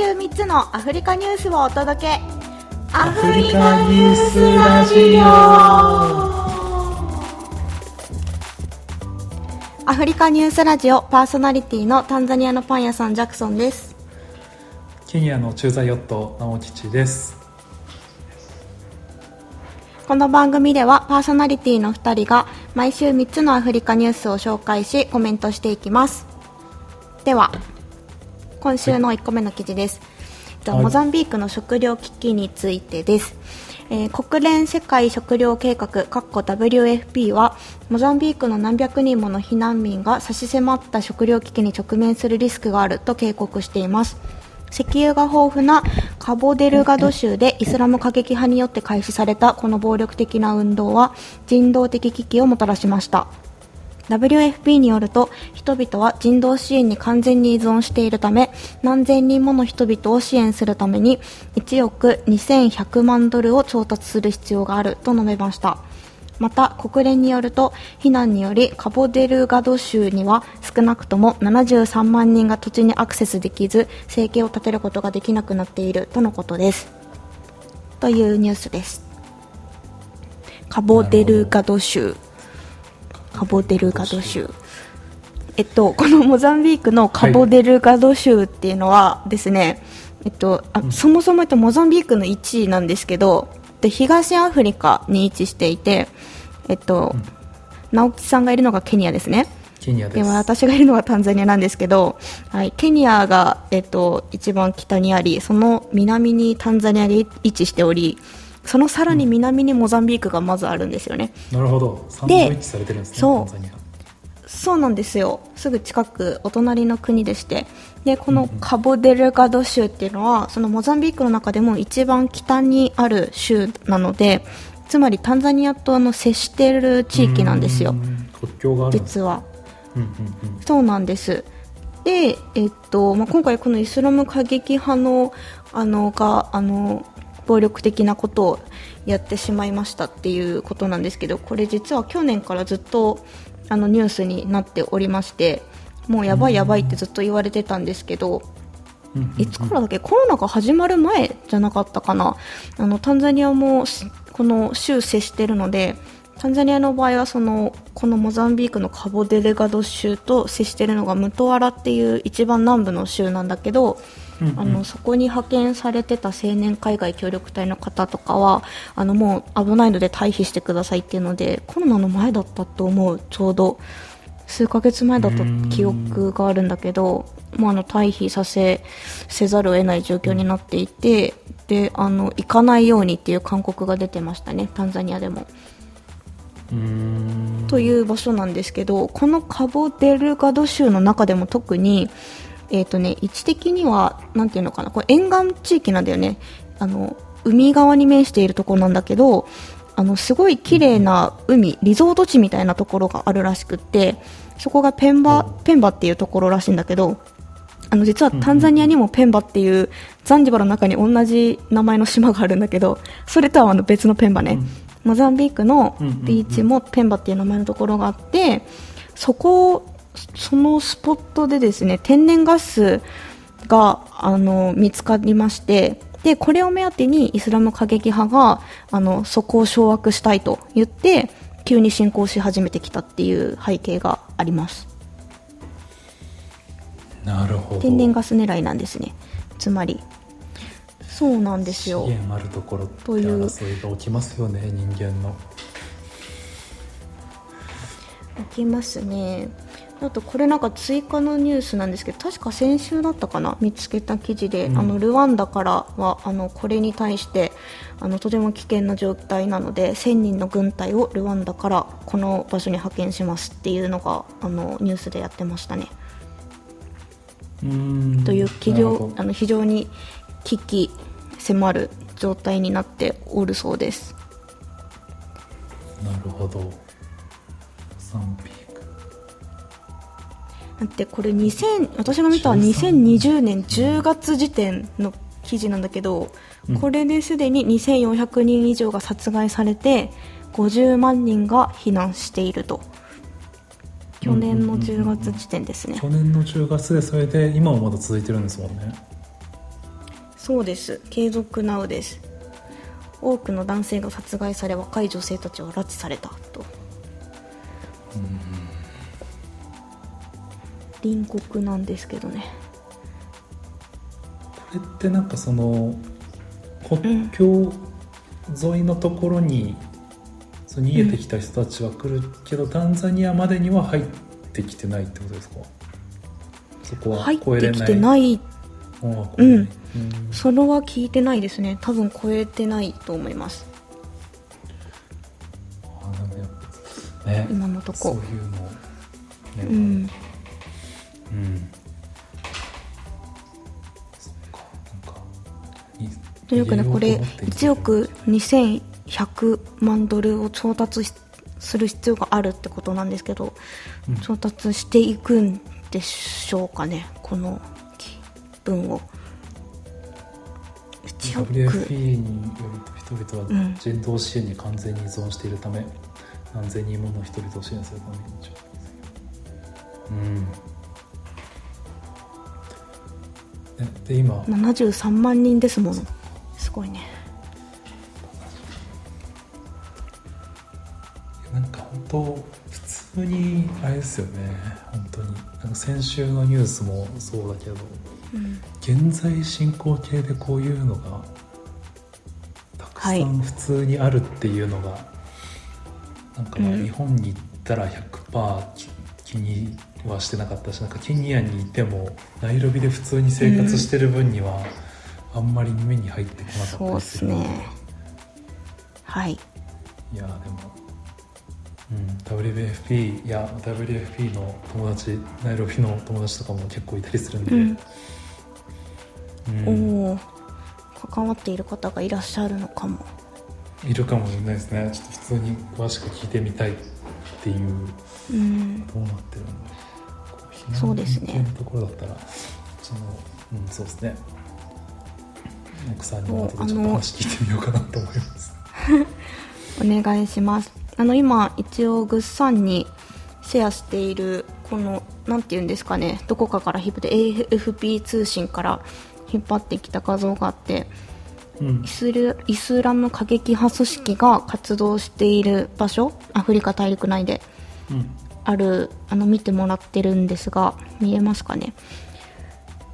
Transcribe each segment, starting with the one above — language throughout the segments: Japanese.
週3つのアフリカニュースをお届け。アフリカニュースラジオ。アフリカニュースラジオパーソナリティのタンザニアのパン屋さんジャクソンです。ケニアの駐在ヨット直吉です。この番組ではパーソナリティの2人が毎週3つのアフリカニュースを紹介しコメントしていきます。では今週の1個目の記事です、えっとはいモザンビークの食糧危機についてです、えー国連世界食糧計画 WFP はモザンビークの何百人もの避難民が差し迫った食糧危機に直面するリスクがあると警告しています。石油が豊富なカボデルガド州でイスラム過激派によって開始されたこの暴力的な運動は人道的危機をもたらしました WFP によると人々は人道支援に完全に依存しているため何千人もの人々を支援するために1億2100万ドルを調達する必要があると述べました。また国連によると避難によりカボデルガド州には少なくとも73万人が土地にアクセスできず生計を立てることができなくなっているとのことです。というニュースです。カボデルガド州カボデルガド州。えっと、このモザンビークのカボデルガド州っていうのはですね、えっと、あそもそも言うとモザンビークの1位なんですけどで東アフリカに位置していて、えっと直樹さんがいるのがケニアですね。でケニアです。私がいるのがタンザニアなんですけど、はい、ケニアが、えっと、一番北にありその南にタンザニアが位置しておりそのさらに南にモザンビークがまずあるんですよね、なるほど。サンドイッチされてるんですねそう。そうなんですよ。すぐ近くお隣の国でして。でこのカボデルガド州っていうのはそのモザンビークの中でも一番北にある州なのでつまりタンザニアとあの接している地域なんですよ。国境が実は。うんうんうん。そうなんです。で、えっとまあ、今回このイスラム過激派のあのがあの暴力的なことをやってしまいましたっていうことなんですけどこれ実は去年からずっとあのニュースになっておりましてもうやばいやばいってずっと言われてたんですけどいつからだっけ？コロナが始まる前じゃなかったかな？あのタンザニアもしこの州接してるのでタンザニアの場合はそのこのモザンビークのカボデレガド州と接してるのがムトアラっていう一番南部の州なんだけど、うんうんあのそこに派遣されてた青年海外協力隊の方とかはあのもう危ないので退避してくださいっていうのでコロナの前だったと思うちょうど数ヶ月前だった記憶があるんだけどもうあの退避させせざるを得ない状況になっていてであの行かないようにっていう勧告が出てましたねタンザニアでも。という場所なんですけどこのカボデルガド州の中でも特に、えーとね、位置的にはなんていうのかなこれ沿岸地域なんだよね。あの海側に面しているところなんだけどあのすごい綺麗な海リゾート地みたいなところがあるらしくってそこがペンバペンバっていうところらしいんだけどあの実はタンザニアにもペンバっていうザンジバルの中に同じ名前の島があるんだけどそれとはあの別のペンバね、モザンビークのビーチもペンバっていう名前のところがあってそこそのスポットでですね天然ガスがあの見つかりましてでこれを目当てにイスラム過激派があのそこを掌握したいと言って急に侵攻し始めてきたっていう背景があります。なるほど。天然ガス狙いなんですね。つまり。そうなんですよ。資源あるところってという争いが起きますよね人間の。起きますねあとこれなんか追加のニュースなんですけど確か先週だったかな見つけた記事で、うんあのルワンダからはあのこれに対してあのとても危険な状態なので1000人の軍隊をルワンダからこの場所に派遣しますっていうのがあのニュースでやってましたね。うーんという企業あの非常に危機迫る状態になっておるそうです。なるほどサンピークだってこれ2000私が見た2020年。10月時点の記事なんだけど、うん。これですでに2400人以上が殺害されて50万人が避難していると。去年の10月時点ですね。去年の10月でそれで今もまだ続いてるんですもんね。そうです。継続なうです。多くの男性が殺害され若い女性たちは拉致されたと隣国なんですけどね。これってなんかその国境沿いのところに、その逃げてきた人たちは来るけど、タンザニアまでには入ってきてないってことですか？そこは入ってき越えれないてないああ越えれない。うん。それは聞いてないですね。多分超えてないと思います。ね。今のとこ。そういうの。ね。うんうん。というかね入これようと思って1億2100万ドルを調達しする必要があるってことなんですけど、うん。調達していくんでしょうかねこの分を。1億。WFP によると人々うんは人道支援に完全に依存しているため、何千人もの人々を支援するために。うんで今？73万人ですもの。すごいね。なんか本当普通にあれですよね。本当に。なんか先週のニュースもそうだけど。うん現在進行形でこういうのがたくさはい。ん普通にあるっていうのが、なんかまあうん。日本に行ったら100%気気にはしてなかったしなんかケニアにいてもナイロビで普通に生活してる分には、あんまり目に入ってこなかったそうっりすね。はい。い。やでも、うん、WFP や WFP の友達ナイロビの友達とかも結構いたりするんで、うん。うん。おお関わっている方がいらっしゃるのかも。いるかもしれないですね。ちょっと普通に詳しく聞いてみたいっていう。うん。どうなってるのこ避難そうですね。ところだったらそのうんそうですね。奥さんにも後でちょっと話聞いてみようかなと思います。お願いします。あの今一応グッサンにシェアしているこのなんていうんですかね。どこかから引っ張って AFP 通信から引っ張ってきた画像があってうん。イスルイスラム過激派組織が活動している場所アフリカ大陸内で。うんあるあの見てもらってるんですが見えますかね？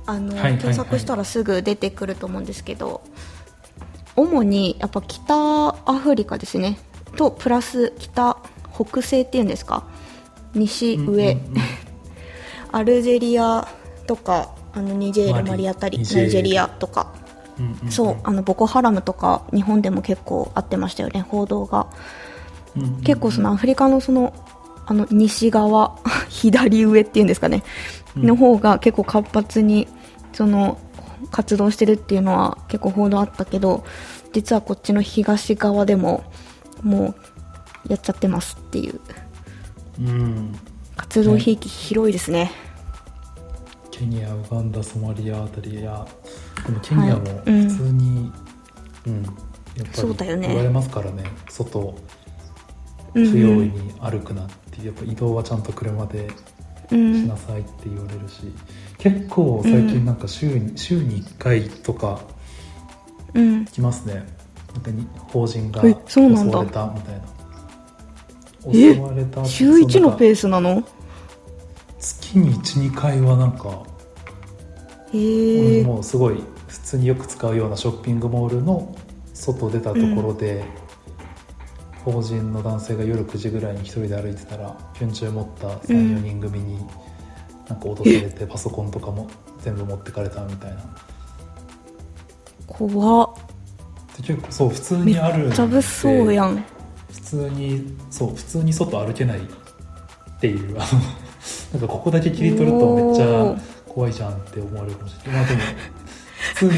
あの、はいはいはい。検索したらすぐ出てくると思うんですけど主にやっぱ北アフリカですね。とプラス北北西っていうんですか？西上、うんうんうん。アルジェリアとかあのニジェールマリあたりニジェール。ナイジェリアとか。うんうんうん。そうあのボコハラムとか日本でも結構あってましたよね報道が。うんうんうん。結構そのアフリカのそのあの西側 左上っていうんですかね、うん。の方が結構活発にその活動してるっていうのは結構報道あったけど実はこっちの東側でももうやっちゃってますっていう。うん。活動域広いですね、ケニアウガンダソマリアあたりやでもケニアもはい。うん。普通に、うんやっぱりそうだよね。言われますからね。外うん。不用意に歩くなってやっぱ移動はちゃんと車でうん。しなさいって言われるし、結構最近なんか週に,、週に1回とかうん。来ますね。なんかに法人がえ襲われたみたいな。え襲われた週1のペーースなの？月に12回はなんかへえもうすごい普通によく使うようなショッピングモールの外出たところで、法人の男性が夜9時ぐらいに一人で歩いてたらピョンチュー持った34、うん。人組になんか脅されて パソコンとかも全部持ってかれたみたいな。怖っ。で結構そう普通めっにあるんで。ちゃ物騒やん。普通にそう普通に外歩けないっていうあのなんかここだけ切り取るとめっちゃ怖いじゃんって思われるかもしれない。まあでも普通に、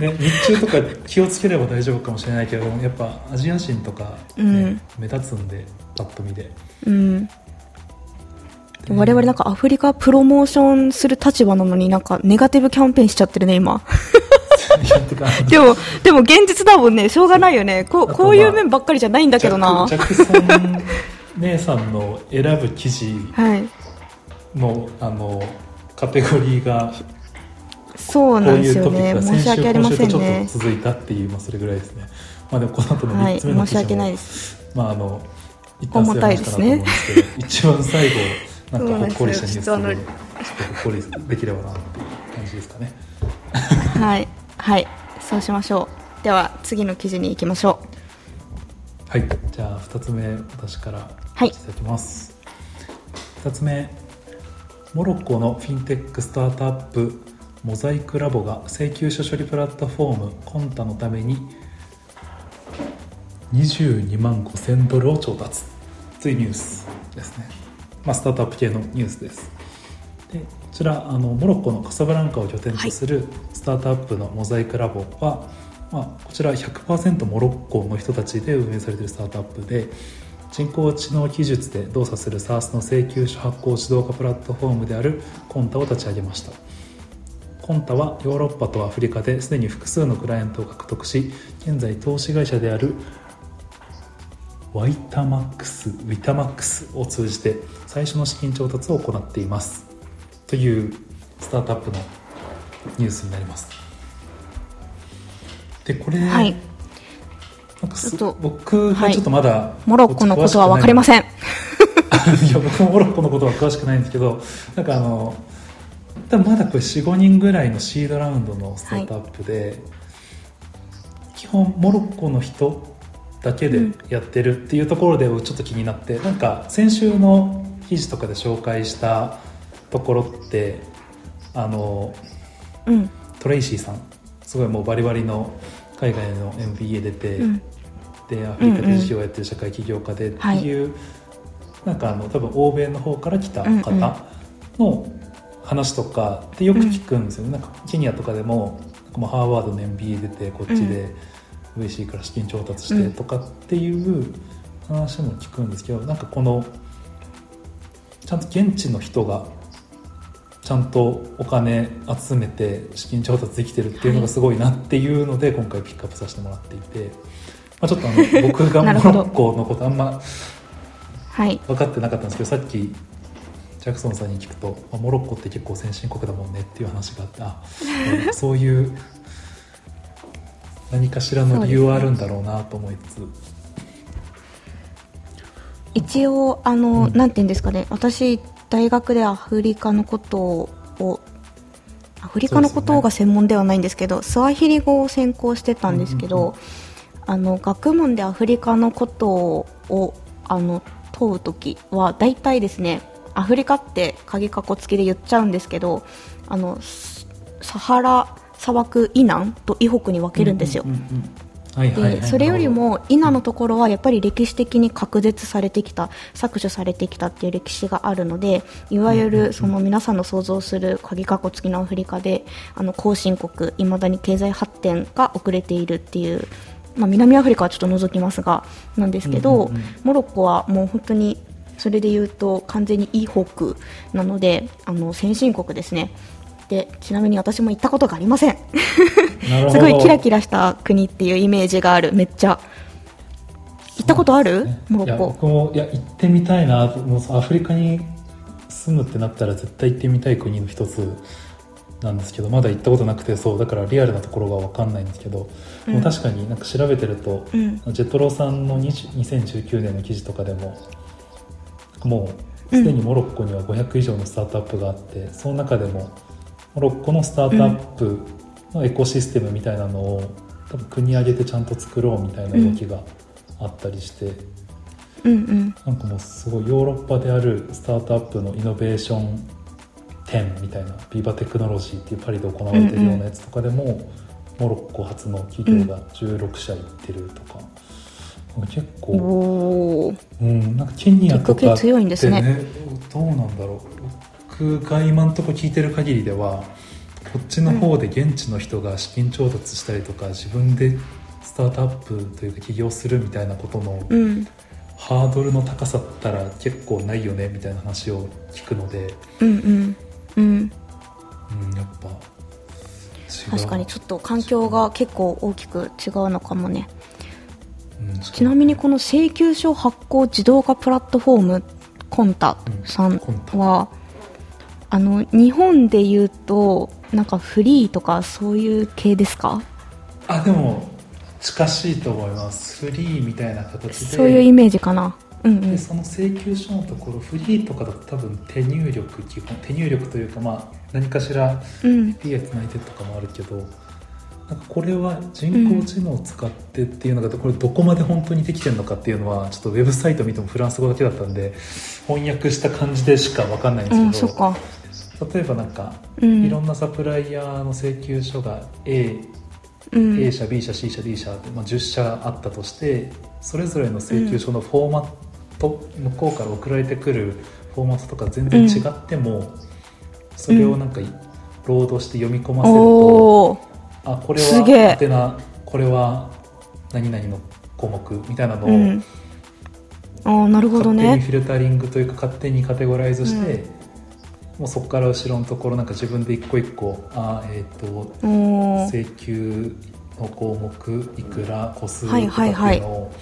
ね、日中とか気をつければ大丈夫かもしれないけどやっぱアジア人とか、ねうん。目立つんでパッと見で。うん。我々なんかアフリカプロモーションする立場なのになんかネガティブキャンペーンしちゃってるね今。でもでも現実だもんね。しょうがないよね。こうこういう面ばっかりじゃないんだけどな。ジャクソン姉さんの選ぶ記事はい。のあのカテゴリーがそうなんですよね。申し訳ありませんね。続いたっていう、まあ、それぐらいですね。まあでもこの後のはい3つ目の申し訳ないですまああの一旦そうやりましたなと思うんですけど一番最後なんかほっこりしたニュースそうなんでちょですっとほっこりできればなっていう感じですかねはいはいそうしましょうでは次の記事に行きましょはいじゃあ2つ目私からはいいただきます、2つ目モロッコのフィンテックスタートアップモザイクラボが請求書処理プラットフォームコンタのために22万5000ドルを調達。というニュースですね、まあ、スタートアップ系のニュースです。でこちらあのモロッコのカサブランカを拠点とするスタートアップのモザイクラボは、まあ、こちら100%モロッコの人たちで運営されているスタートアップで人工知能技術で動作する SaaS の請求書発行自動化プラットフォームであるコンタを立ち上げましたコンタはヨーロッパとアフリカですでに複数のクライアントを獲得し現在投資会社であるワイタマックスウィタマックスを通じて最初の資金調達を行っていますというスタートアップのニュースになります。でこれ、はい。なんかすちょっと僕がちょっとまだ、うモロッコのことは分かりません。んいや僕もモロッコのことは詳しくないんですけどなんかあのまだこれ45人ぐらいのシードラウンドのスタートアップで、基本モロッコの人だけでやってるっていうところでちょっと気になって、なんか先週の記事とかで紹介したところってあのうん。トレイシーさんすごいもうバリバリの海外の MBA 出て、うん。でアフリカで事業をやってる社会起業家でっていう、なんかあの多分欧米の方から来た方の話とかってよく聞くんですよね、なんかケニアとかでももうハーバードの MBA 出てこっちで VC から資金調達してとかっていう話も聞くんですけど、なんかこのちゃんと現地の人がちゃんとお金集めて資金調達できてるっていうのがすごいなっていうので今回ピックアップさせてもらっていて、まあ、ちょっとあの 僕がモロッコのことあんまはい。分かってなかったんですけどさっきジャクソンさんに聞くと、まあモロッコって結構先進国だもんねっていう話があってあうん そういう何かしらの理由はあるんだろうなと思いつつ、一応あの、うん。なんて言うんですかね。私大学でアフリカのことをアフリカのことが専門ではないんですけどスワヒリ語を専攻してたんですけど、うんうん。あの学問でアフリカのことをあの問う時は大体ですねアフリカって鍵かっこつきで言っちゃうんですけどあのスサハラ砂漠以南と以北に分けるんですよ、でそれよりも稲のところはやっぱり歴史的に隔絶されてきた削除されてきたっていう歴史があるのでいわゆるその皆さんの想像する鍵かっこ付きのアフリカであの後進国いまだに経済発展が遅れているっていう、まあ、南アフリカはちょっと除きますがなんですけど、モロッコはもう本当にそれで言うと完全にいい北なのであの先進国ですね。でちなみに私も行ったことがありません。すごいキラキラした国っていうイメージがある。めっちゃ。行ったことある、ね。モロッいや僕コもいや行ってみたいなともうアフリカに住むってなったら絶対行ってみたい国の一つなんですけどまだ行ったことなくてそうだからリアルなところが分かんないんですけど、うん。もう確かになんか調べてると、うん。ジェトロさんの20 2019年の記事とかでももうすでにモロッコには500以上のスタートアップがあって、その中でもモロッコのスタートアップのエコシステムみたいなのを多分国挙げてちゃんと作ろうみたいな動きがあったりして、うんうん。なんかもうすごいヨーロッパであるスタートアップのイノベーション展みたいなビバテクノロジーっていうパリで行われてるようなやつとかでも、モロッコ発の企業が16社行ってるとか、結構、うん、なんかケニアとか強いんですね。どうなんだろう。僕が今んとこ聞いてる限りではこっちの方で現地の人が資金調達したりとか、自分でスタートアップというか起業するみたいなことのうん。ハードルの高さったら結構ないよねみたいな話を聞くので、うんうん。うん。うん、やっぱ確かにちょっと環境が結構大きく違うのかもね。うんちなみにこの請求書発行自動化プラットフォームコンタさんは、あの日本で言うとなんかフリーとかそういう系ですか？あでも近しいと思います。フリーみたいな形で。そういうイメージかな。うんうん。でその請求書のところフリーとかだと多分手入力基本手入力というかまあ何かしらうん。API つないでとかもあるけどなんかこれは人工知能を使ってっていうのがこれどこまで本当にできてるのかっていうのはちょっとウェブサイト見てもフランス語だけだったんで翻訳した感じでしか分かんないんうんですけど。そっか。例えばなんかうん。いろんなサプライヤーの請求書が A, うん。A 社 B 社 C 社 D 社って、まあ、10社あったとしてそれぞれの請求書のフォーマット、向こうから送られてくるフォーマットとか全然違っても、それをなんかロードして読み込ませると、あこれすげえ。は宛名これは何々の項目みたいなのを、うん。ああなるほど勝手にねフィルタリングというか勝手にカテゴライズして、もうそこから後ろのところなんか自分で一個一個あーえっ、ー請求の項目いくら個数とかはいっていうのを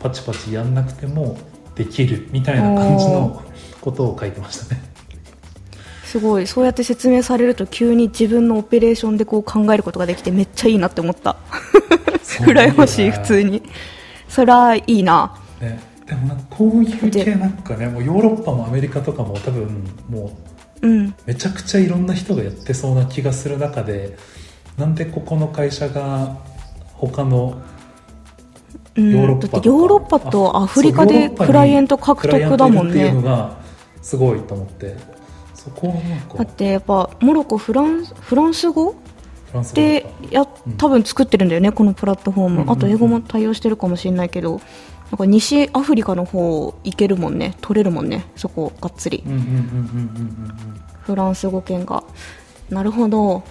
パチパチやんなくてもできるみたいな感じのことを書いてましたね。すごい。そうやって説明されると急に自分のオペレーションでこう考えることができてめっちゃいいなって思った。羨ましい普通に。そりゃいいな。ね、でもなんかこういう系なんかねもうヨーロッパもアメリカとかも多分もううん。めちゃくちゃいろんな人がやってそうな気がする中でなんでここの会社が他のうん。ヨーロッパとかだってヨーロッパとアフリカでクライアント獲得だもんクライアントいるっていうねのがすごいと思ってそこをなんか。だってやっぱモロコフランフランス語フランス語だでや多分作ってるんだよね、このプラットフォーム、うんうんうんあと英語も対応してるかもしれないけどなんか西アフリカの方行けるもんね。取れるもんねそこがっつり。うんうんうんうんうんうんうん。フランス語圏が。なるほど。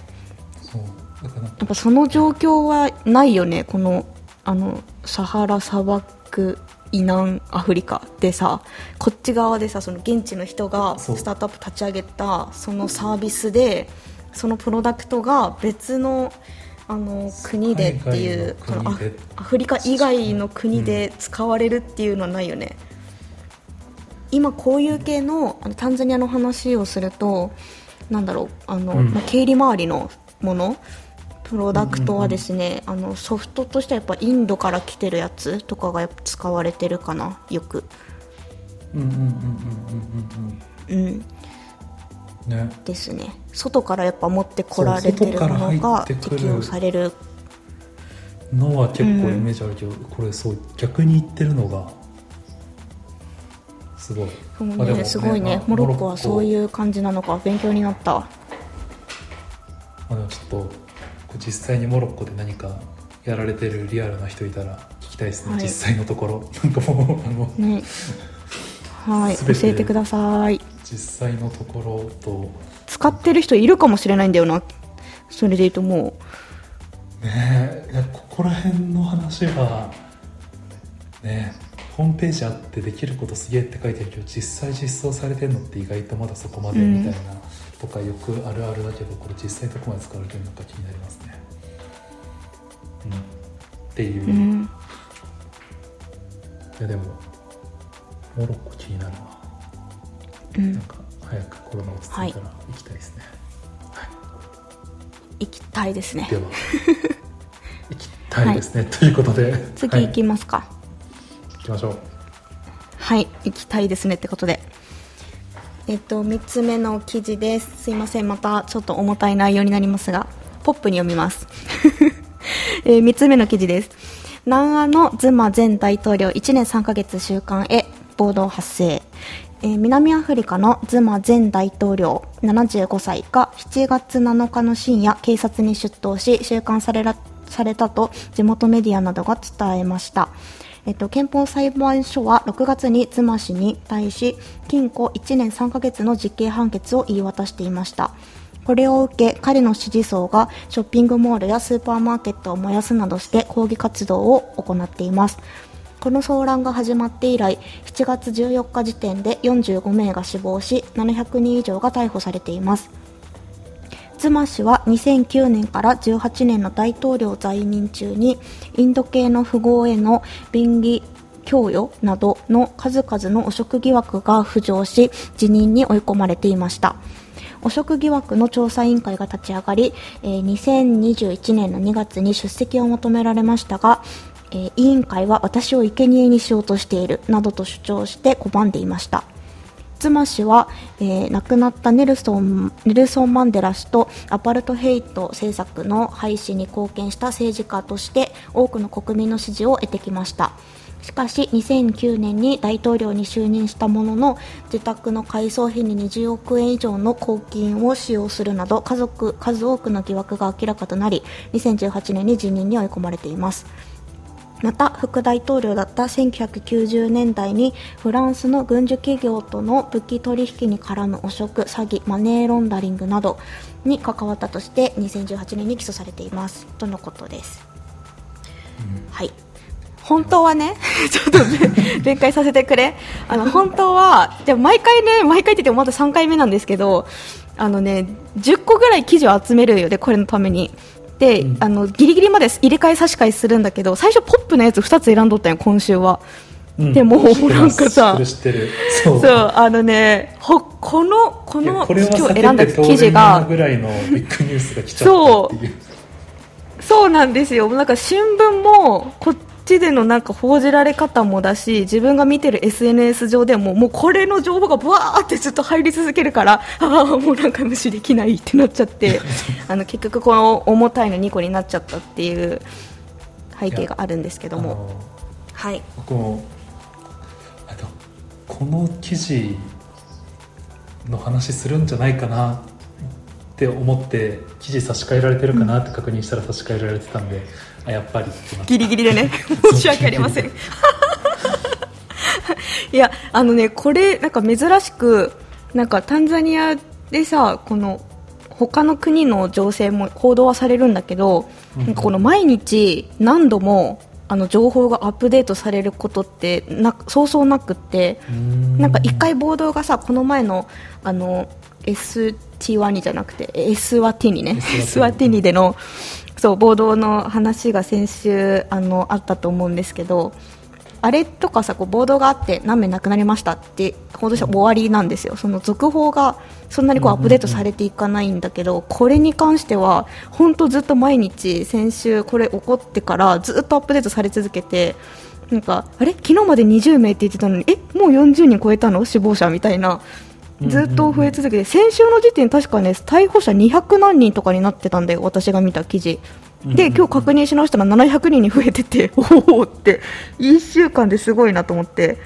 やっぱその状況はないよねこのあのサハラ砂漠以南アフリカでさこっち側でさその現地の人がスタートアップ立ち上げたそのサービスでそのプロダクトが別のあの国でっていう海外のアフリカ以外の国で使われるっていうのはないよね、今こういう系のあのタンザニアの話をするとなんだろうあの、うん。まあ、経理周りのものプロダクトはですね、あのソフトとしてはやっぱインドから来てるやつとかがやっぱ使われてるかなよく。うんうんうんうんうんうんうんね。ですね。外からやっぱ持ってこられてるのが適用される。のは結構イメージあるけど、これそう逆に言ってるのがすごい。ねまあでもすごいね。あモロッコはそうういう感じなのか。勉強になった。あ、でもちょっと実際にモロッコで何かやられてるリアルな人いたら聞きたいですね、はい。実際のところ。なんかもうあのね。はい。教えてください。実際のところと。使ってる人いるかもしれないんだよな。それで言うともねえいやここら辺の話はねホームページあってできることすげえって書いてるけど実際実装されてるのって意外とまだそこまでみたいな、とかよくあるあるだけどこれ実際どこまで使われてるのか気になりますね。うん、っていう、う、うい、やでもモロッコ気になるわうんなんか早くコロナ落ち着いたら行きたいですね、はい行きたいですねでは行きたいですね、ということではい次行きますか行きましょうはい、行きたいですねってことでえっと3つ目の記事です。すいません。またちょっと重たい内容になりますがポップに読みます、えー3つ目の記事です。南アのズマ前大統領1年3ヶ月収監へ暴動発生。えー南アフリカのズマ前大統領75歳が7月7日の深夜警察に出頭し収監されらされたと地元メディアなどが伝えました。えっと、憲法裁判所は6月に妻氏に対し禁錮1年3ヶ月の実刑判決を言い渡していました。これを受け彼の支持層がショッピングモールやスーパーマーケットを燃やすなどして抗議活動を行っています。この騒乱が始まって以来7月14日時点で45名が死亡し700人以上が逮捕されています。妻氏は2009年から18年の大統領在任中にインド系の富豪への便宜供与などの数々の汚職疑惑が浮上し辞任に追い込まれていました。汚職疑惑の調査委員会が立ち上がり、え2021年の2月に出席を求められましたが、え委員会は私を生贄にしようとしているなどと主張して拒んでいました。妻氏は、えー亡くなったネルソンネルソン・マンデラ氏とアパルトヘイト政策の廃止に貢献した政治家として多くの国民の支持を得てきました。しかし2009年に大統領に就任したものの自宅の改装費に20億円以上の公金を使用するなど家族数多くの疑惑が明らかとなり2018年に辞任に追い込まれています。また副大統領だった1990年代にフランスの軍需企業との武器取引に絡む汚職、詐欺、マネーロンダリングなどに関わったとして2018年に起訴されていますとのことです。はい本当はね、ちょっとね弁解させてくれ。あの、本当は、でも毎回ね、毎回って言ってもまだ3回目なんですけど、あのね、10個ぐらい記事を集めるよね、これのために。で、うん。あの、ギリギリまで入れ替え差し替えするんだけど、最初ポップのやつ2つ選んどったんよ、今週は。うん。でもなんかさそう。そう、あのね、ほ、この、この、今日選んだ記事が、ぐらいのビッグニュースが来ちゃったっていう。そう。なんですよ。なんか新聞も、こっちでのなんか報じられ方もだし、自分が見てる SNS 上でも、もうこれの情報がブワーってずっと入り続けるから、ああ、もうなんか無視できないってなっちゃって、あの、結局この重たいの2個になっちゃったっていう背景があるんですけども。はい。僕もあとこの記事の話するんじゃないかなって思って記事差し替えられてるかなって確認したら差し替えられてたんで、あやっぱりギリギリでね 申し訳ありません。いやあのねこれなんか珍しくなんかタンザニアでさこの他の国の情勢も報道はされるんだけど、うん。この毎日何度もあの情報がアップデートされることってなそうそうなくってなんか一回暴動がさこの前のあの ST ワニじゃなくて S ワティニね。S ワティニでのそう暴動の話が先週あのあったと思うんですけどあれとかさこう暴動があって何名亡くなりましたって報道したら終わりなんですよ。その続報がそんなにこうアップデートされていかないんだけどこれに関しては本当ずっと毎日先週これ起こってからずっとアップデートされ続けてなんかあれ？昨日まで20名って言ってたのにえ？もう40人超えたの？死亡者みたいなずっと増え続けて先週の時点確かね逮捕者200何人とかになってたんだよ私が見た記事。で今日確認し直したら700人に増えてて おおって1週間ですごいなと思って。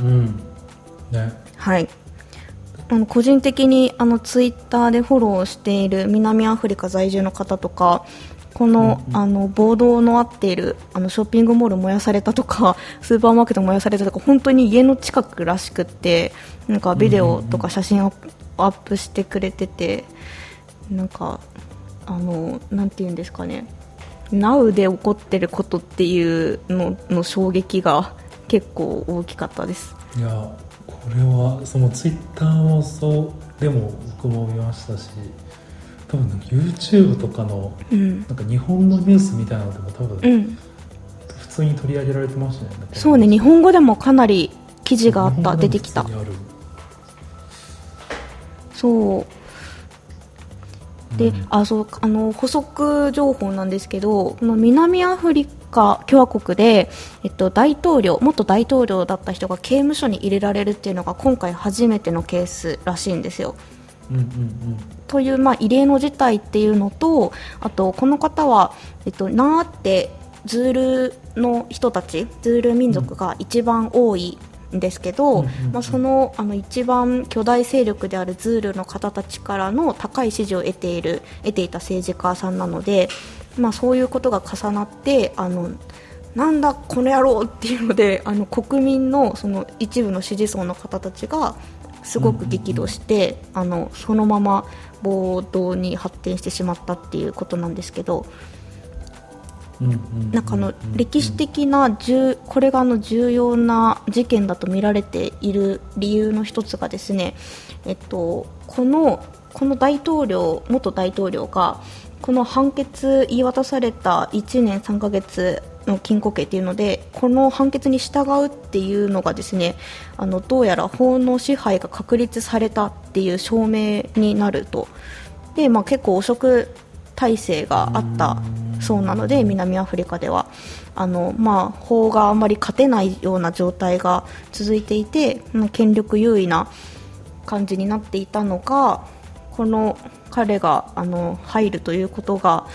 うん。ね。はい。あの個人的にあのツイッターでフォローしている南アフリカ在住の方とかこの,、あの暴動のあっているあのショッピングモール燃やされたとか スーパーマーケット燃やされたとか本当に家の近くらしくってなんかビデオとか写真をアップしてくれててなんかあのなんていうんですかね。Now で起こってることっていうのの衝撃が結構大きかったです。いやこれはそのツイッターもそうでも僕も見ましたし多分なんか YouTube とかのうん。なんか日本のニュースみたいなのでも多う分ん。普通に取り上げられてましたよね。そうね、日本語でもかなり記事があった、出てきた。そう。で、うん。あ、そう、あの、補足情報なんですけど、この南アフリカ共和国で、えっと、大統領、元大統領だった人が刑務所に入れられるっていうのが今回初めてのケースらしいんですよ。という、まあ、異例の事態っていうのとあとこの方は、えっと、ナーってズールの人たちズール民族が一番多いんですけど、そのあの一番巨大勢力であるズールの方たちからの高い支持を得ている得ていた政治家さんなので、まあ、そういうことが重なってあのなんだこの野郎っていうのであの国民のその一部の支持層の方たちがすごく激怒して、あのそのまま暴動に発展してしまったっていうことなんですけど、うんうんうんなんかあの歴史的な重これがあの重要な事件だと見られている理由の一つがですね、えっと、このこの大統領元大統領がこの判決言い渡された1年3ヶ月の禁錮刑っていうのでこの判決に従うっていうのがですねあのどうやら法の支配が確立されたっていう証明になると。で、まあ、結構汚職体制があったそうなので南アフリカでは。あの、まあ、法があまり勝てないような状態が続いていて権力優位な感じになっていたのがこの彼があの入るということが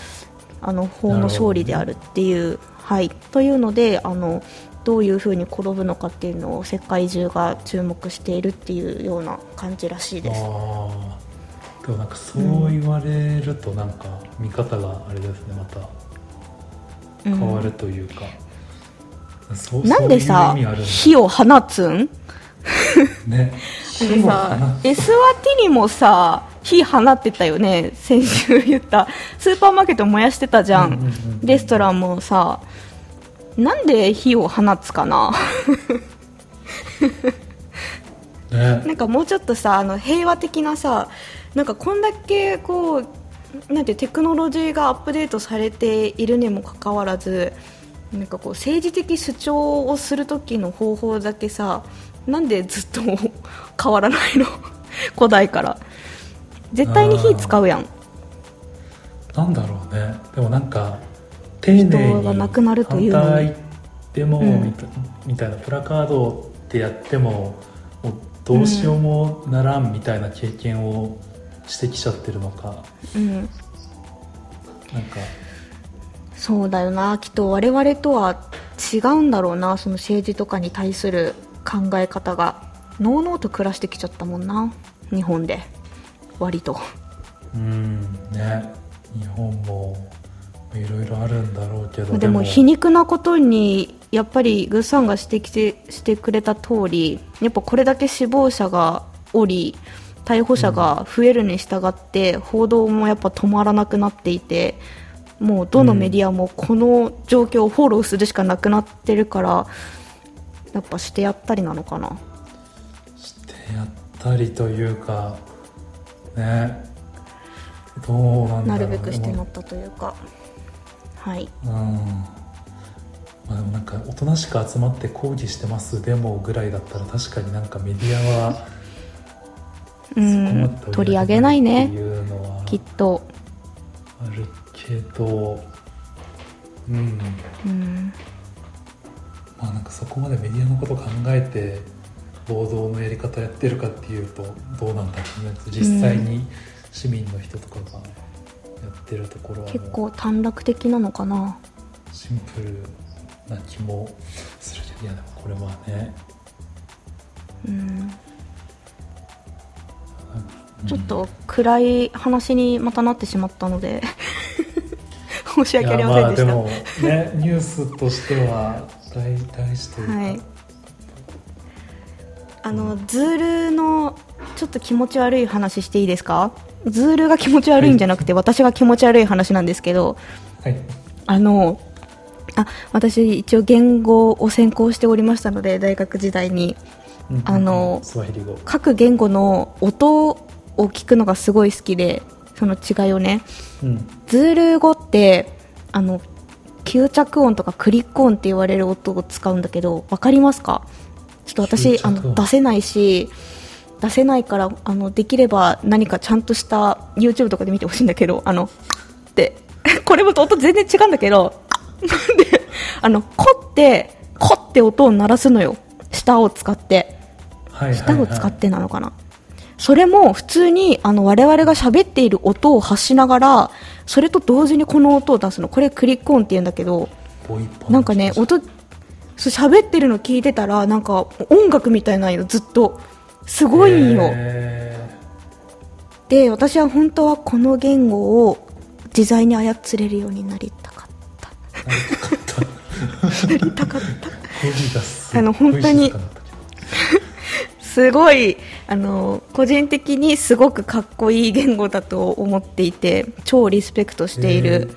あの法の勝利であるっていう、ね、はい、というのであのどういうふうに転ぶのかっていうのを世界中が注目しているっていうような感じらしいです。でもなんかそう言われるとなんか見方があれですねまた。変わるというか、うん、なんでさ火を放つん？ね。でさエスワティにもさ火放ってたよね。先週言った。スーパーマーケット燃やしてたじゃん,、レストランもさなんで火を放つかな？ね、なんかもうちょっとさあの平和的なさなんかこんだけこうなんてテクノロジーがアップデートされているにもかかわらずなんかこう政治的主張をする時の方法だけさなんでずっと 変わらないの？古代から。絶対に火使うやん。なんだろうね。でもなんか丁寧に反対でも、うん、みたいなプラカードってやってももうどうしようもならんみたいな経験をしてきちゃってるのか、うん、なんか。そうだよなきっと我々とは違うんだろうなその政治とかに対する考え方が。のうのうと暮らしてきちゃったもんな日本で。割と。うんね。日本もいろいろあるんだろうけどでも皮肉なことにやっぱりグッさんが指摘してくれた通りやっぱこれだけ死亡者がおり逮捕者が増えるに従って、報道もやっぱ止まらなくなっていてもうどのメディアもこの状況をフォローするしかなくなってるからやっぱしてやったりなのかな？してやったりというかね。どうなんだなるべくしてなったというかはい。うん。まあ、でもなんかおとなしく集まって抗議してますデモぐらいだったら確かになんかメディアはうん。取り上げないね。きっと。あるけど。うん、うん、まあなんかそこまでメディアのこと考えて報道のやり方やってるかっていうとどうなんだろうね。実際に市民の人とかがやってるところは、結構短絡的なのかな？シンプルな気もするいやでもこれはね。うん。ちょっと暗い話にまたなってしまったので 申し訳ありませんでした。まあ、でもね、ニュースとしては大大事というか、はい、あのズールのちょっと気持ち悪い話していいですか？ズールが気持ち悪いんじゃなくて、はい、私が気持ち悪い話なんですけど、はい、あのあ私一応言語を専攻しておりましたので大学時代に、あの各言語の音を聞くのがすごい好きでその違いをね、うん、ズール語ってあの吸着音とかクリック音って言われる音を使うんだけど分かりますか？ちょっと私あの出せないし出せないからあのできれば何かちゃんとした YouTube とかで見てほしいんだけどあのって これも音全然違うんだけど であのコってコって音を鳴らすのよ。舌を使って、はいはいはい、舌を使ってなのかな。それも普通にあの我々が喋っている音を発しながらそれと同時にこの音を出すの。これクリック音って言うんだけどなんかね音そう喋ってるの聞いてたらなんか音楽みたいなのずっとすごいよで私は本当はこの言語を自在に操れるようになりたかった。なりたかった。あの本当にすごいあの個人的にすごくかっこいい言語だと思っていて超リスペクトしている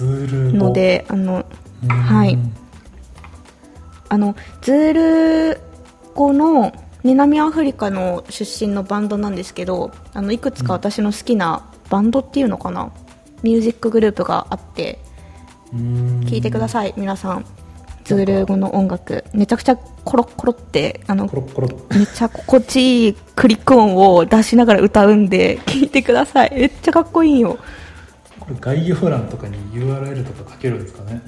ので、あのはい。あのズール語の南アフリカの出身のバンドなんですけどあのいくつか私の好きなバンドっていうのかな？ミュージックグループがあって聞聞いてください皆さん。ズール語の音楽。めちゃくちゃコロッコロってあのコロッコロめっちゃ心地いいクリック音を出しながら歌うんで聞いてください。めっちゃかっこいいよ。これ概要欄とかに URL とか書けるんですかね？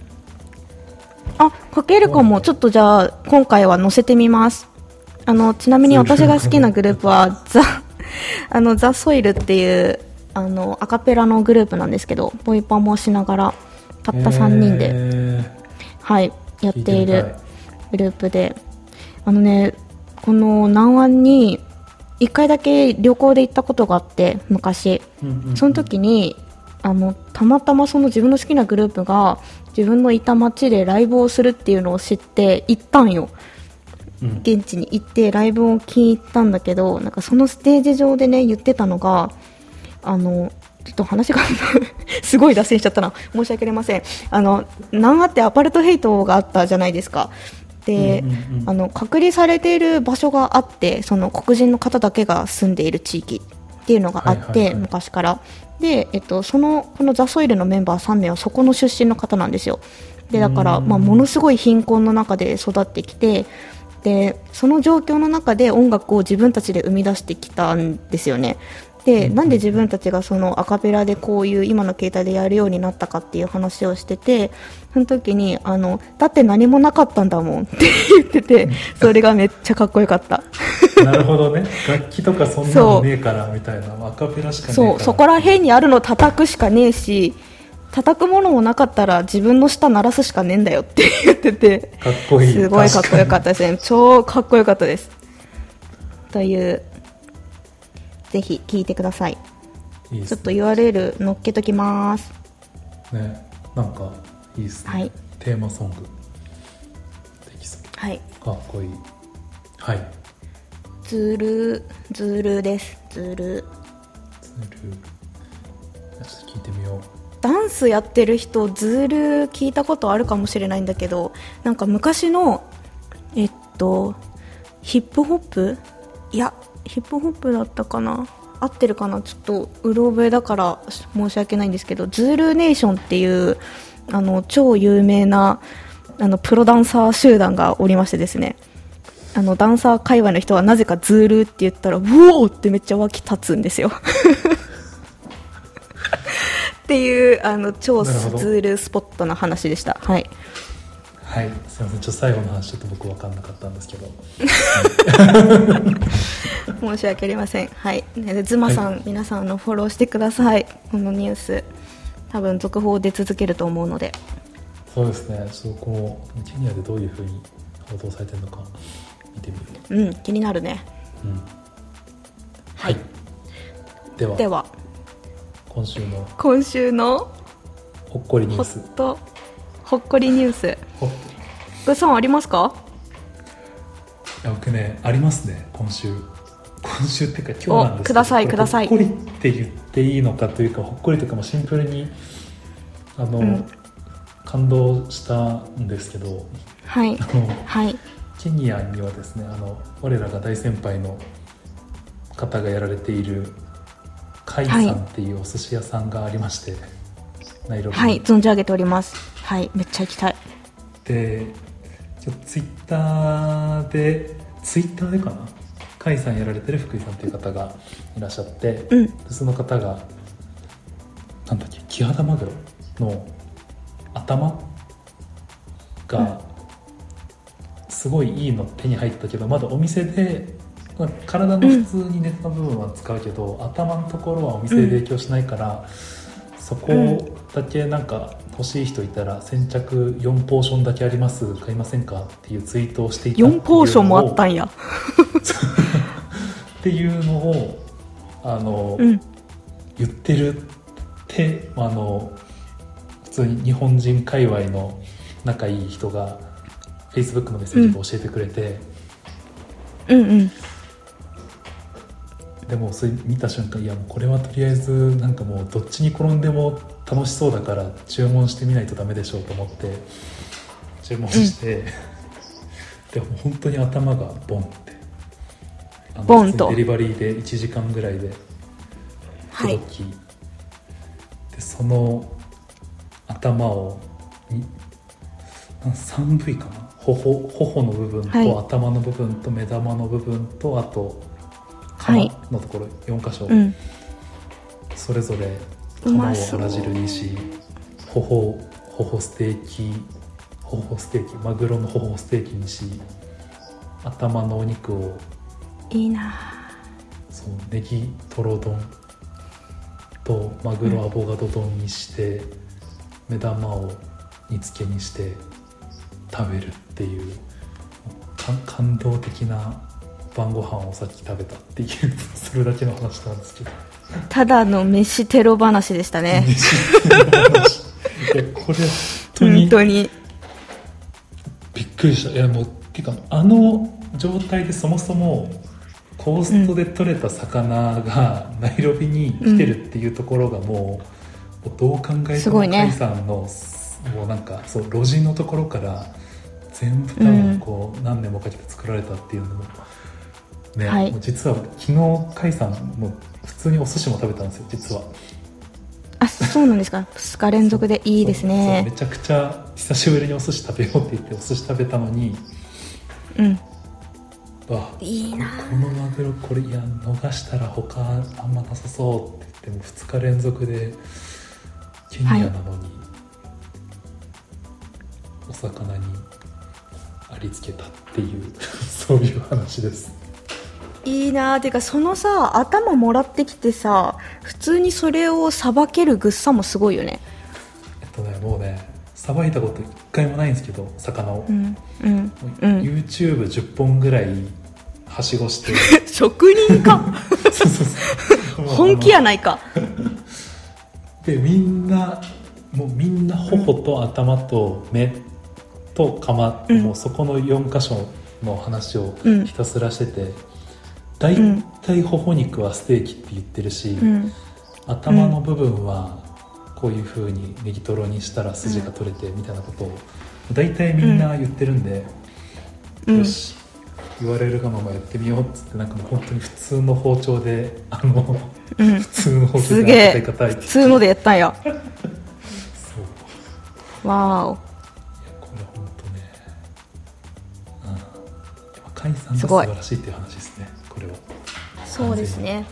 あ書けるかも。ちょっとじゃあ今回は載せてみますあのちなみに私が好きなグループは ザあのザ・ソイルっていうあのアカペラのグループなんですけどボイパもしながらたった3人で、えはい、やっているグループであのねこの南湾に1回だけ旅行で行ったことがあって昔。その時にあのたまたまその自分の好きなグループが自分のいた街でライブをするっていうのを知って行ったんよ。うん現地に行ってライブを聞いたんだけどなんかそのステージ上でね言ってたのがあのちょっと話が すごい脱線しちゃったな。申し訳ありません。あの南アってアパルトヘイトがあったじゃないですか。で、うんうんうんあの隔離されている場所があってその黒人の方だけが住んでいる地域。っていうのがあって、はいはいはい昔から。で、えっと、そのこのザ・ソイルのメンバー3名はそこの出身の方なんですよ。でだから、うん。まあ、ものすごい貧困の中で育ってきてでその状況の中で音楽を自分たちで生み出してきたんですよね。でなんで自分たちがそのアカペラでこういう今の携帯でやるようになったかっていう話をしててその時にあのだって何もなかったんだもんって言っててそれがめっちゃかっこよかった。なるほどね。楽器とかそんなのねえからみたいな。アカペラしかねえから。そうそこら辺にあるの叩くしかねえし叩くものもなかったら自分の舌鳴らすしかねえんだよって言ってて。かっこいい。すごいかっこよかったです。ね超かっこよかったです。というぜひ聞いてください。いいっすちょっと URL 載っけときます。ねなんかいいっすね、はい。テーマソング。できそう。はい。かっこいい。はい。ズールズールです。ズール。ツールちょっと聞いてみようダンスやってる人ズール聞いたことあるかもしれないんだけどなんか昔のえっとヒップホップ？いやヒップホップだったかな？合ってるかな？ちょっとうろ覚えだから申し訳ないんですけどズールネーションっていうあの超有名なあのプロダンサー集団がおりましてですね。あのダンサー界隈の人はなぜかズールって言ったらうおーってめっちゃ湧き立つんですよ。っていうあの超ズなるほどールスポットな話でした。はい。はい。すいません。ちょっと最後の話ちょっと僕分かんなかったんですけど。申し訳ありません。はい。ねズマさん、皆さんあのフォローしてください。このニュース。多分続報出続けると思うので。そうですね。ちょっとこうケニアでどういうふうに報道されてるのか見てみよう。ん気になるね。う、うん、はい、では。では今週の今週のほっこりニュほっース。とほっこりニュース。ほっぐさんありますか？いや僕ねありますね今週。今週っていうか今日なんですけどおくださいください。ほっこりって言っていいのかというかほっこりというかもうシンプルにあの、うん。感動したんですけどはいあのはい。ケニアにはですねあの我らが大先輩の方がやられているカイさんっていうお寿司屋さんがありまして、ナイロビにはい存じ上げております。はいめっちゃ行きたい。でちょっとツイッターでツイッターでかな？甲斐さんやられてる福井さんという方がいらっしゃって、うん。でその方がなんだっけキハダマグロの頭がすごいいいの手に入ったけどまだお店でまあ体の普通にネタの部分は使うけど、頭のところはお店で提供しないから、そこだけなんか欲しい人いたら先着4ポーションだけあります買いませんかっていうツイートをしていたっていうのを4ポーションもあったんや。っていうのをあの、うん。言ってるってあの普通に日本人界隈の仲いい人が Facebook のメッセージで教えてくれて、うんうんでもそれ見た瞬間いやもうこれはとりあえずなんかもうどっちに転んでも楽しそうだから注文してみないとダメでしょうと思って注文して、でも本当に頭がボンって。あのボンと。デリバリーで1時間ぐらいではい。届き、でその頭をに3部位かな？頬頬の部分と、はい。頭の部分と目玉の部分とあとはい釜のところ4箇所、うん。それぞれう釜をまそう原汁にし頬頬ステーキ頬ステーキマグロの頬ステーキにし頭のお肉を。いいな。そうネギトロ丼とマグロアボカド丼にして、目玉を煮付けにして食べるっていうか感動的な晩ご飯をさっき食べたっていう それだけの話なんですけど。ただの飯テロ話でしたね。いやこれ本当にびっくりした。いやもうてかあの状態でそもそもコーストで取れた魚がナイロビに来てるっていうところがもう,、どう考えてもすごいね。甲斐さんのもうなんかそう路地のところから全部多分こう何年もかけて作られたっていうのも、ね、はい。実は昨日甲斐さんも普通にお寿司も食べたんですよ実は。あそうなんですか？2日連続でいいですそうそう。めねちゃくちゃ久しぶりにお寿司食べようって言ってお寿司食べたのに。うん。あいいなこのマグロこれいや逃したら他あんまなさそうって言っても2日連続でケニアなのに、お魚にありつけたっていう そういう話ですいいなー。てかそのさ頭もらってきてさ普通にそれをさばけるぐっさもすごいよね。えっとねもうねさばいたこと一回もないんですけど魚を、うんうんもううん YouTube10 本ぐらいはしごして。職人か。そうそうそう。も う本気やないか。でみんなもうみんな頬と頭と目と釜、うん。もうそこの4箇所の話をうんひたすらしてて、大体頬肉はステーキって言ってるし、うん。頭の部分はこういう風にネギトロにしたら筋が取れてみたいなことを大体みんな言ってるんで、うん。よし言われるがままやってみようっつってなんかもう本当に普通の包丁であのうん。普通の包丁で硬い普通のでやったんや。そう。わーおすごい。晴らしいっていう話ですねそうですね。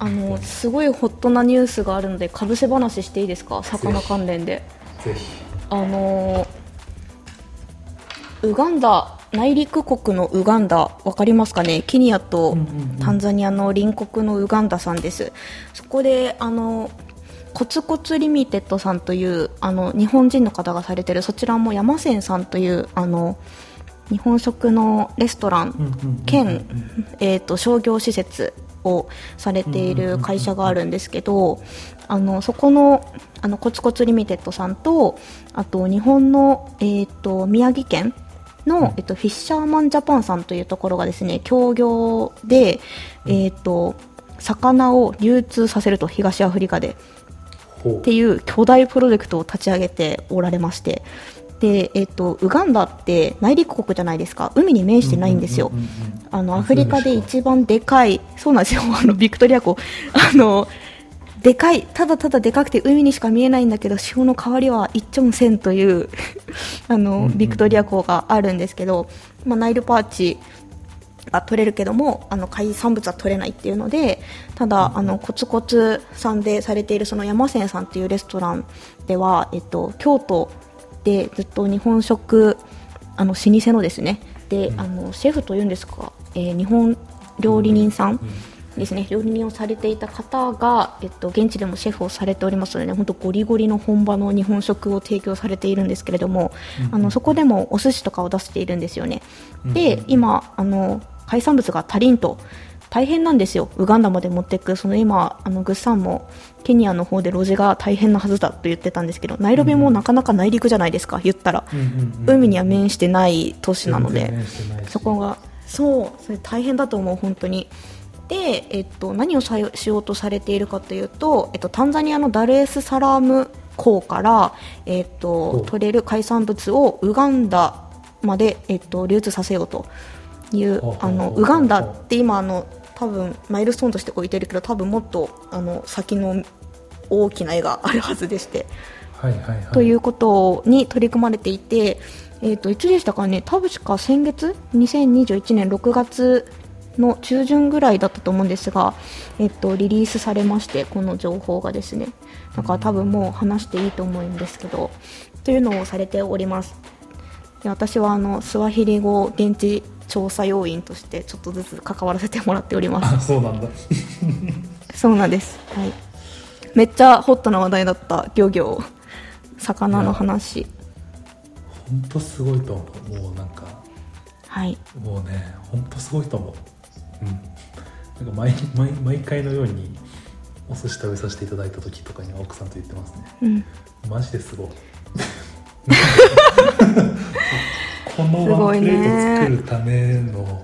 あのすごいホットなニュースがあるのでかぶせ話していいですか？魚関連で。ぜひ。あのウガンダ内陸国のウガンダわかりますかね？ケニアとタンザニアの隣国のウガンダさんです。そこであのコツコツリミテッドさんというあの日本人の方がされてるそちらも山仙さんというあの日本食のレストラン兼、えー、と商業施設をされている会社があるんですけどあのそこのあのコツコツリミテッドさんとあと日本の、えー、と宮城県の、えっと、フィッシャーマンジャパンさんというところがですね協業で、えー、と魚を流通させると東アフリカで。っていう巨大プロジェクトを立ち上げておられましてで、えっとウガンダって内陸国じゃないですか。海に面してないんですよ、あのアフリカで一番でかいそうなんですよ。あのビクトリア湖。あのでかいただただでかくて海にしか見えないんだけど潮の代わりは一直線という あのビクトリア湖があるんですけど、まあ、ナイルパーチが取れるけどもあの海産物は取れないっていうのでただあのコツコツさんでされているその山仙さんっていうレストランでは、えっと、京都でずっと日本食あの老舗のですね。で、うん。あのシェフというんですか、えー日本料理人さんうんですね。料理人をされていた方が、えっと、現地でもシェフをされておりますので、ね、本当ゴリゴリの本場の日本食を提供されているんですけれども、うんあのそこでもお寿司とかを出しているんですよね。うん。で今あの海産物が足りんと大変なんですよ、ウガンダまで持っていく、その今、あのグッサンもケニアの方で路地が大変なはずだと言ってたんですけど、ナイロビもなかなか内陸じゃないですか、言ったら、うんうんうん海には面してない都市なので。そこが、そう、それ大変だと思う、本当に。で、えっと、何をさよしようとされているかというと、えっと、タンザニアのダルエスサラーム港から、えっと取れる海産物をウガンダまで、えっと、流通させようという。あのウガンダって今あの多分マイルストーンとして置いてるけど多分もっとあの先の大きな絵があるはずでして。はいはいはい。ということに取り組まれていて、えー、といつでしたかね、多分しか先月、2021年6月の中旬ぐらいだったと思うんですが、えっと、リリースされまして、この情報がですね、だから多分もう話していいと思うんですけど、というのをされております。で私はあのスワヒリ語現地調査要員としてちょっとずつ関わらせてもらっております。あそうなんだそうなんです。はい。めっちゃホットな話題だった漁業、魚の話。本当すごいと思うもうなんかはい。もうね本当すごいと思ううんなんか毎毎毎回のようにお寿司食べさせていただいた時とかには奥さんと言ってますねうん。マジですごい このワンプレート作るための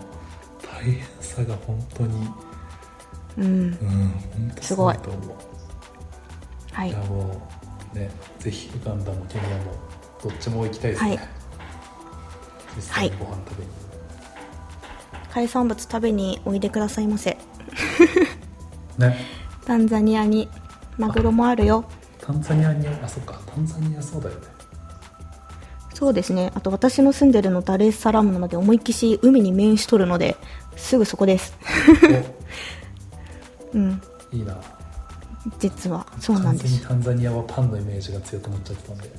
大変さが本当にうん。うん本当すごい。と思う。はい。いや。もうねぜひウガンダもケニアもどっちも行きたいですね、はい。実際にご飯食べに、海産物食べにおいでくださいませ。ね。タンザニアにマグロもあるよ。タンザニアにあそっか。タンザニアそうだよねそうですね。あと私の住んでるのダレッサラムなので思いっきし海に面しとるので、すぐそこです。うん。おいいな実は。そうなんです。完全にタンザニアはパンのイメージが強くなっちゃってたんで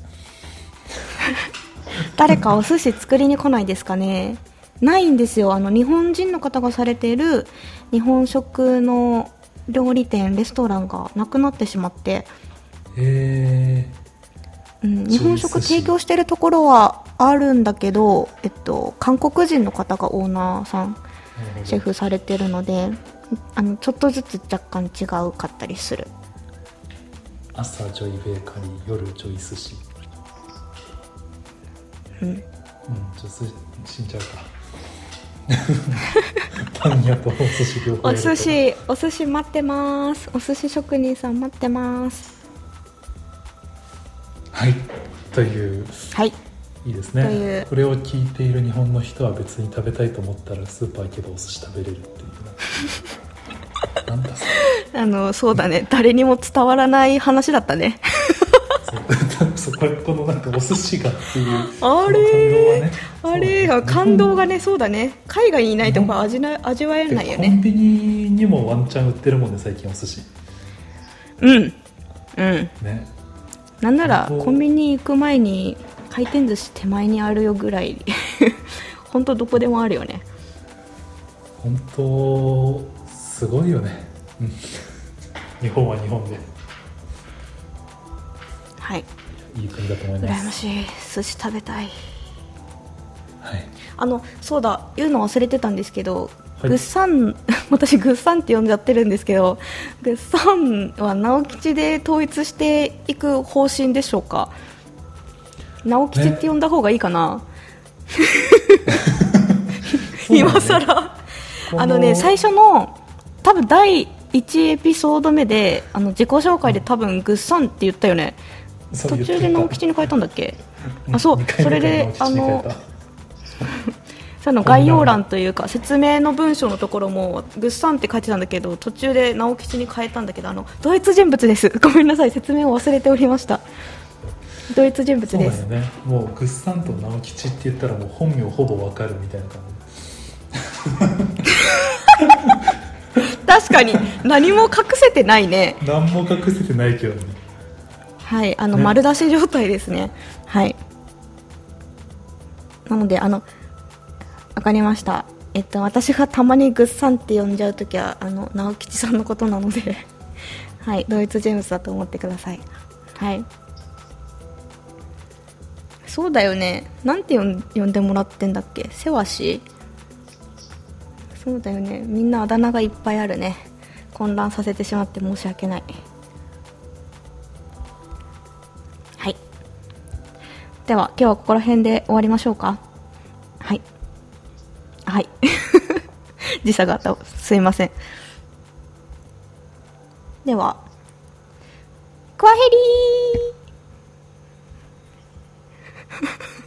誰かお寿司作りに来ないですかねないんですよ。あの、日本人の方がされている日本食の料理店、レストランがなくなってしまって、へえうん、日本食提供してるところはあるんだけど、えっと、韓国人の方がオーナーさん、シェフされてるので、あの、ちょっとずつ若干違うかったりする。朝ジョイベーカリー夜ジョイ寿司うん。うんちょっとす死んじゃうかパン屋とお寿司両方お寿司、お寿司待ってます。お寿司職人さん待ってます。はいというはい。いいですといねうこれを聞いている日本の人は別に食べたいと思ったらスーパー行けばお寿司食べれるっていうななんだそれ あの、そうだね。誰にも伝わらない話だったね。そ これこのなんかお寿司がっていうあれ？この感動はねあれ感動がね、そうだね。海外にいないとこ味な味わえないよね。コンビニにもワンチャン売ってるもんね最近お寿司うん。うん。ねなんならコンビニ行く前に回転寿司手前にあるよぐらい。本当どこでもあるよね。本当すごいよね。うん。日本は日本で。はい。いい国だと思いま羨ますしい。寿司食べたい。はい。あのそうだ。言うの忘れてたんですけど、はい。グッサン 私グッサンって呼んじゃってるんですけどグッサンは直吉で統一していく方針でしょうか？直吉って呼んだ方がいいかな、今さらこのあのね最初の多分第1エピソード目であの自己紹介で多分グッサンって言ったよね。途中で直吉に変えたんだっけ？う んあそう。それでから直吉に変えたその概要欄というか説明の文章のところもグッサンって書いてたんだけど途中で直吉に変えたんだけどあのドイツ人物です。ごめんなさい。説明を忘れておりました。ドイツ人物です。ねもうグッサンと直吉って言ったらもう本名ほぼわかるみたいな感 確かに。何も隠せてないね。じ何も隠せてないけどね。はい。あの、ね。丸出し状態ですね。はい。なのであのわかりました。えっと私がたまにグッサンって呼んじゃうときはあの直吉さんのことなので。はいドイツ人物だと思ってください。はい。そうだよね。なんて呼ん呼んでもらってんだっけ？セワシそうだよね。みんなあだ名がいっぱいあるね。混乱させてしまって申し訳ない。はい。では今日はここら辺で終わりましょうか。はい。はい。時差があった。すいません。ではクワヘリー。